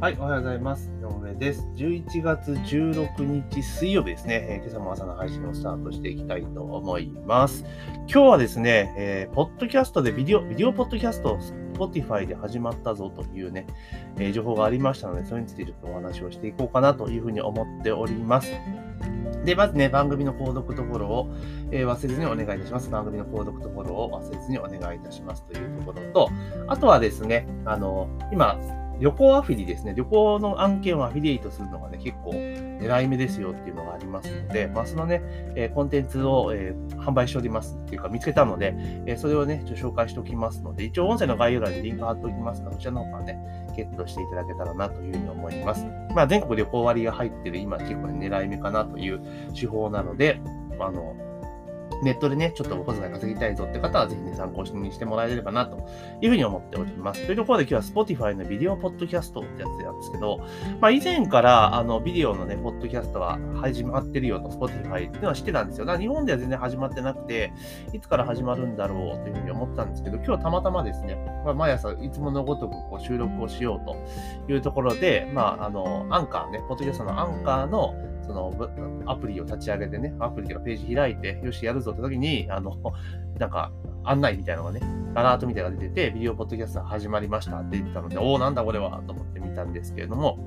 はい、おはようございます。井上です。11月16日水曜日ですね、えー今朝も朝の配信をスタートしていきたいと思います。今日はですね、えーポッドキャストでビデオ、ビデオポッドキャスト、Spotify で始まったぞというね、えー情報がありましたので、それについてちょっとお話をしていこうかなというふうに思っております。で、まずね、番組の購読とフォローを、えー忘れずにお願いいたします。番組の購読とフォローを忘れずにお願いいたしますというところと、あとはですね、あの、今、旅行アフィリですね、旅行の案件をアフィリエイトするのがね、結構狙い目ですよっていうのがありますので、まあ、そのね、えコンテンツを、えー販売しておりますっていうか見つけたので、えそれをね、ちょっと紹介しておきますので、一応音声の概要欄にリンク貼っておきますから、そちらの方からね、ゲットしていただけたらなというふうに思います。まあ、全国旅行割が入ってる今結構ね狙い目かなという手法なので、あの、ネットでね、ちょっとお小遣い稼ぎたいぞって方は、ぜひね、参考にしてもらえればな、というふうに思っております。というところで今日は Spotify のビデオポッドキャストってやつなんですけど、まあ以前から、あの、ビデオのね、ポッドキャストは始まってるよと、Spotify っていうのは知ってたんですよ。だから日本では全然始まってなくて、いつから始まるんだろうというふうに思ったんですけど、今日たまたまですね、まあ、毎朝いつものごとくこう収録をしようというところで、まあ、あの、アンカーね、ポッドキャストのアンカーの、そのアプリを立ち上げてね、アプリとかページ開いて、よし、やるぞって時に、あの、なんか、案内みたいなのがね、アラートみたいなのが出てて、ビデオポッドキャスト始まりましたって言ってたので、おお、なんだこれはと思って見たんですけれども、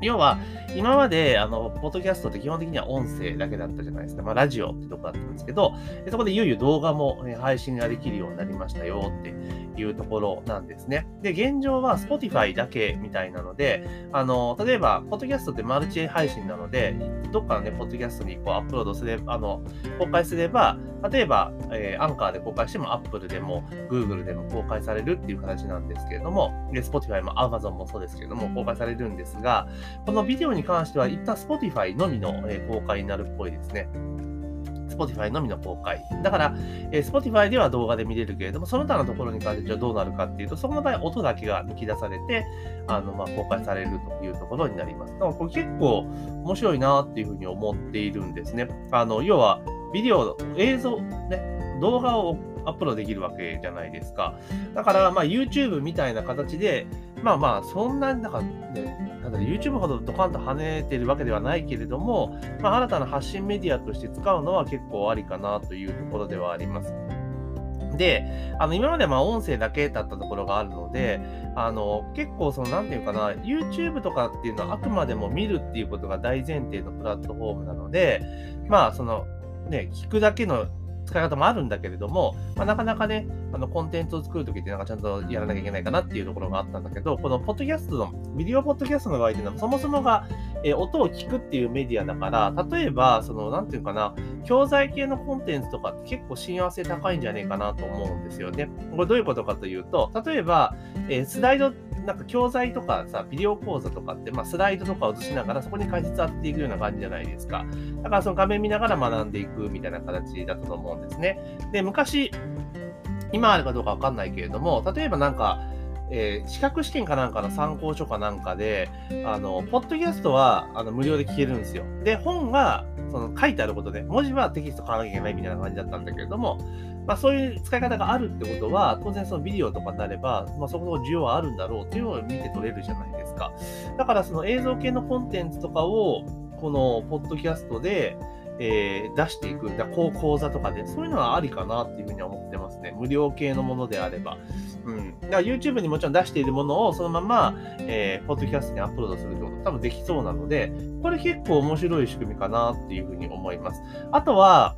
要は、今まで、あの、ポッドキャストって基本的には音声だけだったじゃないですか。まあ、ラジオってとこだったんですけど、そこでいよいよ動画も配信ができるようになりましたよっていうところなんですね。で、現状は Spotify だけみたいなので、あの、例えば、ポッドキャストってマルチ配信なので、どっかのね、ポッドキャストにこうアップロードすれば、あの、公開すれば、例えば、えーアンカーで公開しても、Apple でも、Google でも公開されるっていう形なんですけれども、で、Spotify も Amazon もそうですけれども、公開されるんですが、このビデオに関しては、一旦 Spotify のみの、公開になるっぽいですね。Spotify のみの公開。だから、えー Spotify では動画で見れるけれども、その他のところに関してじゃあどうなるかっていうと、そこの場合、音だけが抜き出されて、あの、まあ、公開されるというところになります。だからこれ結構面白いなっていうふうに思っているんですね。あの、要は、ビデオ、映像、ね、動画をアップロードできるわけじゃないですか。だから、まあ、YouTube みたいな形で、まあまあ、そんなに、なんか、ね、ただ YouTube ほどドカンと跳ねてるわけではないけれども、まあ、新たな発信メディアとして使うのは結構ありかなというところではあります。で、あの、今までまあ音声だけだったところがあるので、あの、結構その、なんていうかな、YouTube とかっていうのはあくまでも見るっていうことが大前提のプラットフォームなので、まあ、その、ね、聞くだけの使い方もあるんだけれども、まあ、なかなかね、あのコンテンツを作るときってなんかちゃんとやらなきゃいけないかなっていうところがあったんだけど、このポッドキャストの、ビデオポッドキャストの場合っていうのは、そもそもが、えー音を聞くっていうメディアだから、例えば、その、なんていうかな、教材系のコンテンツとかって結構親和性高いんじゃねえかなと思うんですよね。これどういうことかというと、例えば、えースライド、なんか教材とかさ、ビデオ講座とかって、まあ、スライドとかを映しながら、そこに解説当てていくような感じじゃないですか。だからその画面見ながら学んでいくみたいな形だったと思うんですね。で、昔、今あるかどうかわかんないけれども、例えばなんか、えー資格試験かなんかの参考書かなんかで、あの、ポッドキャストはあの無料で聞けるんですよ。で、本がその書いてあることで、文字はテキスト買わなきゃいけないみたいな感じだったんだけれども、まあそういう使い方があるってことは、当然そのビデオとかになれば、まあそこそこ需要はあるんだろうっていうのを見て取れるじゃないですか。だからその映像系のコンテンツとかを、このポッドキャストで、えー出していく、だこう講座とかで、そういうのはありかなっていうふうには思ってね。無料系のものであれば。うん。だから YouTube にもちろん出しているものをそのまま、えー、ポッドキャストにアップロードするってこと多分できそうなので、これ結構面白い仕組みかなっていうふうに思います。あとは、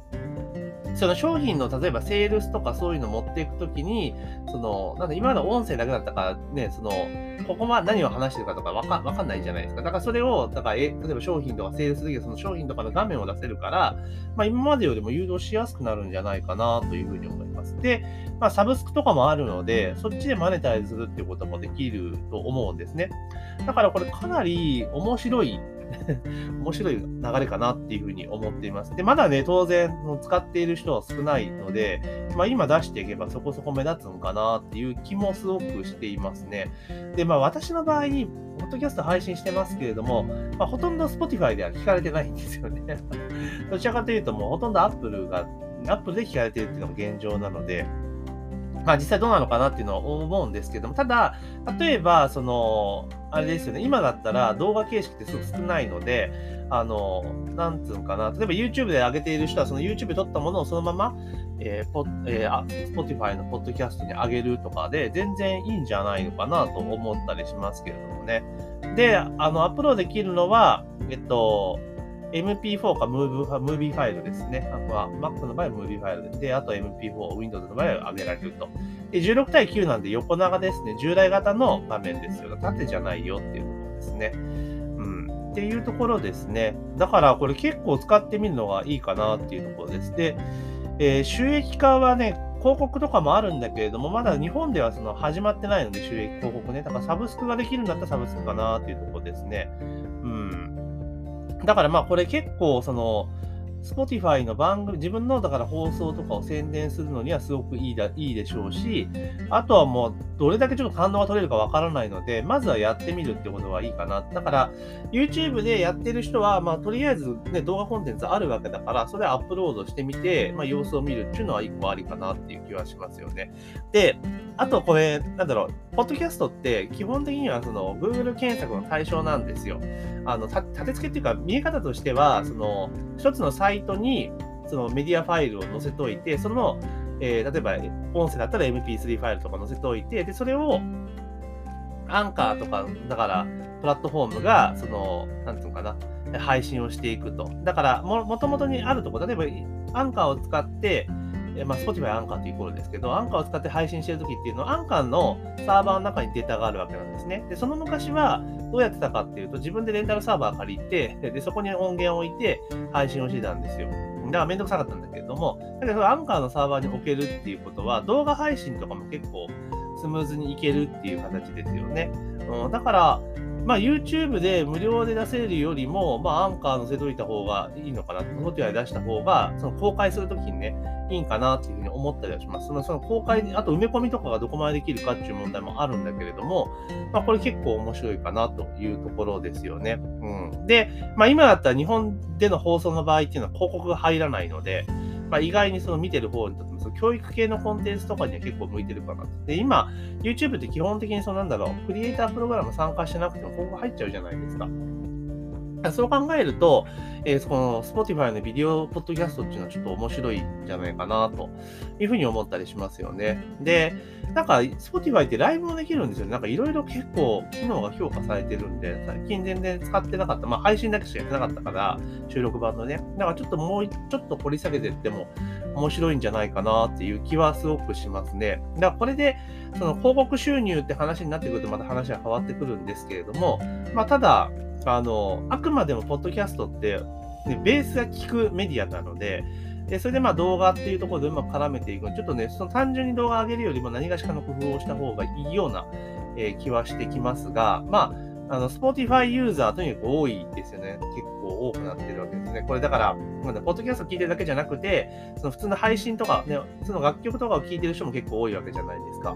その商品の例えばセールスとかそういうの持っていくときに、その、なんだ今まで音声だけだったからね、その、ここま何を話してるかとかわかわかんないじゃないですか。だからそれを、だからえ例えば商品とかセールスできるその商品とかの画面を出せるから、まあ今までよりも誘導しやすくなるんじゃないかなというふうに思います。で、まあサブスクとかもあるので、そっちでマネタイズするっていうこともできると思うんですね。だからこれかなり面白い 面白い流れかなっていうふうに思っています。で、まだね、当然、使っている人は少ないので、まあ今出していけばそこそこ目立つのかなっていう気もすごくしていますね。で、まあ私の場合に、ポッドキャスト配信してますけれども、まあほとんど Spotify では聞かれてないんですよね。どちらかというともうほとんど Apple が、Apple で聞かれてるっていうのが現状なので、まあ実際どうなのかなっていうのは思うんですけども、ただ、例えば、その、あれですよね、今だったら動画形式ってすごく少ないので、あの、なんつうのかな、例えば YouTube で上げている人は、その YouTube で撮ったものをそのまま、えーポえー、あ Spotify のポッドキャストに上げるとかで、全然いいんじゃないのかなと思ったりしますけれどもね。で、あの、アップロードできるのは、えっと、MP4 かムーブムービーファイルですね。あとは Mac の場合はムービーファイルで、あと MP4、Windows の場合は上げられると。で、16対9なんで横長ですね。従来型の画面ですよ。縦じゃないよっていうところですね。うん。っていうところですね。だからこれ結構使ってみるのがいいかなっていうところです。で、えー、収益化はね、広告とかもあるんだけれども、まだ日本ではその始まってないので、収益広告ね。だからサブスクができるんだったらサブスクかなっていうところですね。うん。だからまあこれ結構その、Spotify の番組、自分のだから放送とかを宣伝するのにはすごくいいだいいでしょうし、あとはもうどれだけちょっと感動が取れるかわからないので、まずはやってみるってことはいいかな。だから、YouTube でやってる人は、まあ、とりあえず、ね、動画コンテンツあるわけだから、それアップロードしてみて、まあ、様子を見るっていうのは一個ありかなっていう気はしますよね。で、あとこれ、なんだろう、ポッドキャストって基本的にはその Google 検索の対象なんですよ。あの、立て付けっていうか、見え方としては、その、一つのサイトに、そのメディアファイルを載せといて、その、えー、例えば音声だったら MP3 ファイルとか載せておいて、で、それをアンカーとか、だから、プラットフォームが、その、なんていうのかな、配信をしていくと。だから、も、もともとにあるとこ、例えば、アンカーを使って、えまあ、Spotify アンカーとイコールですけど、アンカーを使って配信してるときっていうのは、アンカーのサーバーの中にデータがあるわけなんですね。で、その昔はどうやってたかっていうと、自分でレンタルサーバー借りて、で、そこに音源を置いて配信をしてたんですよ。だからめんどくさかったんだけれども、だけどアンカーのサーバーに置けるっていうことは、動画配信とかも結構スムーズにいけるっていう形ですよね。うん、だから、まあ、YouTube で無料で出せるよりも、まあ、アンカー載せといた方がいいのかな、Spotify 出した方が、その公開するときにね、いいんかなっていうふうに思ったりはします。そのその公開、あと埋め込みとかがどこまでできるかっていう問題もあるんだけれども、まあ、これ結構面白いかなというところですよね。うん。で、まあ、今だったら日本での放送の場合っていうのは広告が入らないので、まあ、意外にその見てる方にとってその教育系のコンテンツとかには結構向いてるかなで、今、YouTube って基本的にそのなんだろう、クリエイタープログラム参加してなくても広告入っちゃうじゃないですか。そう考えると、えー、この Spotify のビデオポッドキャストっていうのはちょっと面白いんじゃないかなというふうに思ったりしますよね。で、なんか Spotify ってライブもできるんですよね。なんかいろいろ結構機能が評価されてるんで、最近全然使ってなかった。まあ配信だけしかやってなかったから、収録版のね。だかちょっともうちょっと掘り下げていっても面白いんじゃないかなっていう気はすごくしますね。だからこれで、その広告収入って話になってくるとまた話は変わってくるんですけれども、まあただ、あの、あくまでもポッドキャストって、ね、ベースが効くメディアなので、でそれでまあ動画っていうところでうまく絡めていく。ちょっとね、その単純に動画上げるよりも何がしかの工夫をした方がいいような、えー、気はしてきますが、まあ、あの、Spotify ユーザーとにかく多いですよね。結構多くなってるわけですね。これだから、まだポッドキャスト聞いてるだけじゃなくて、その普通の配信とか、ね、その楽曲とかを聴いてる人も結構多いわけじゃないですか。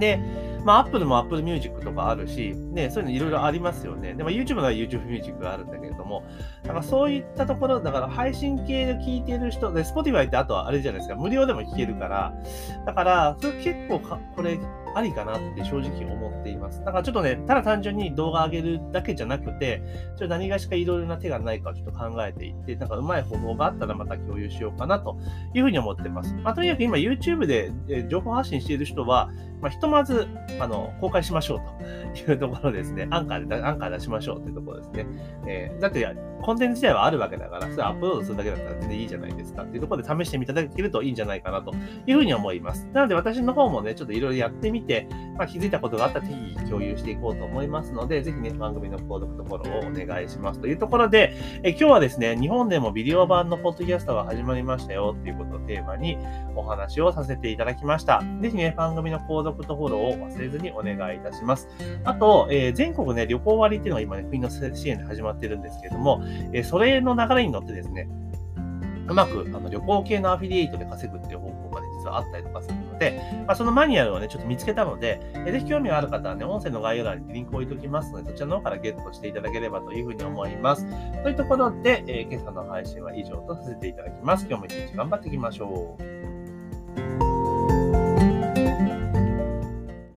で、まあ、Apple も Apple Music とかあるし、ね、そういうのいろいろありますよね。でも YouTube は YouTube Music があるんだけれども、だかそういったところ、だから配信系で聞いてる人、で、Spotify ってあとはあれじゃないですか、無料でも聞けるから、だから、それ結構か、これ、ありかなって正直思っています。だからちょっとね、ただ単純に動画上げるだけじゃなくて、ちょっと何がしかいろいろな手がないかをちょっと考えていって、なんかうまい方法があったらまた共有しようかなというふうに思ってます。まあ、とにかく今 YouTube で情報発信している人は、まあ、ひとまず、あの、公開しましょうというところですね。アンカーで、アンカー出しましょうっていうところですね。えー、だって、コンテンツ自体はあるわけだから、それアップロードするだけだったら全然いいじゃないですかっていうところで試してみいただけるといいんじゃないかなというふうに思います。なので私の方もね、ちょっといろいろやってみて、まあ、気づいたことがあったら適宜共有していこうと思いますので、ぜひね、番組の購読とフォローをお願いしますというところで、え今日はですね、日本でもビデオ版のポッドキャストが始まりましたよっていうことをテーマにお話をさせていただきました。ぜひね、番組の購読とフォローを忘れずにお願いいたします。あと、えー、全国ね、旅行割っていうのが今ね、国の支援で始まってるんですけれども、え、それの流れに乗ってですね、うまくあの旅行系のアフィリエイトで稼ぐっていう方法がね、実はあったりとかするので、まあ、そのマニュアルをね、ちょっと見つけたので、えぜひ興味がある方はね、音声の概要欄にリンクを置いておきますので、そちらの方からゲットしていただければというふうに思います。というところで、えー、今朝の配信は以上とさせていただきます。今日も一日頑張っていきましょう。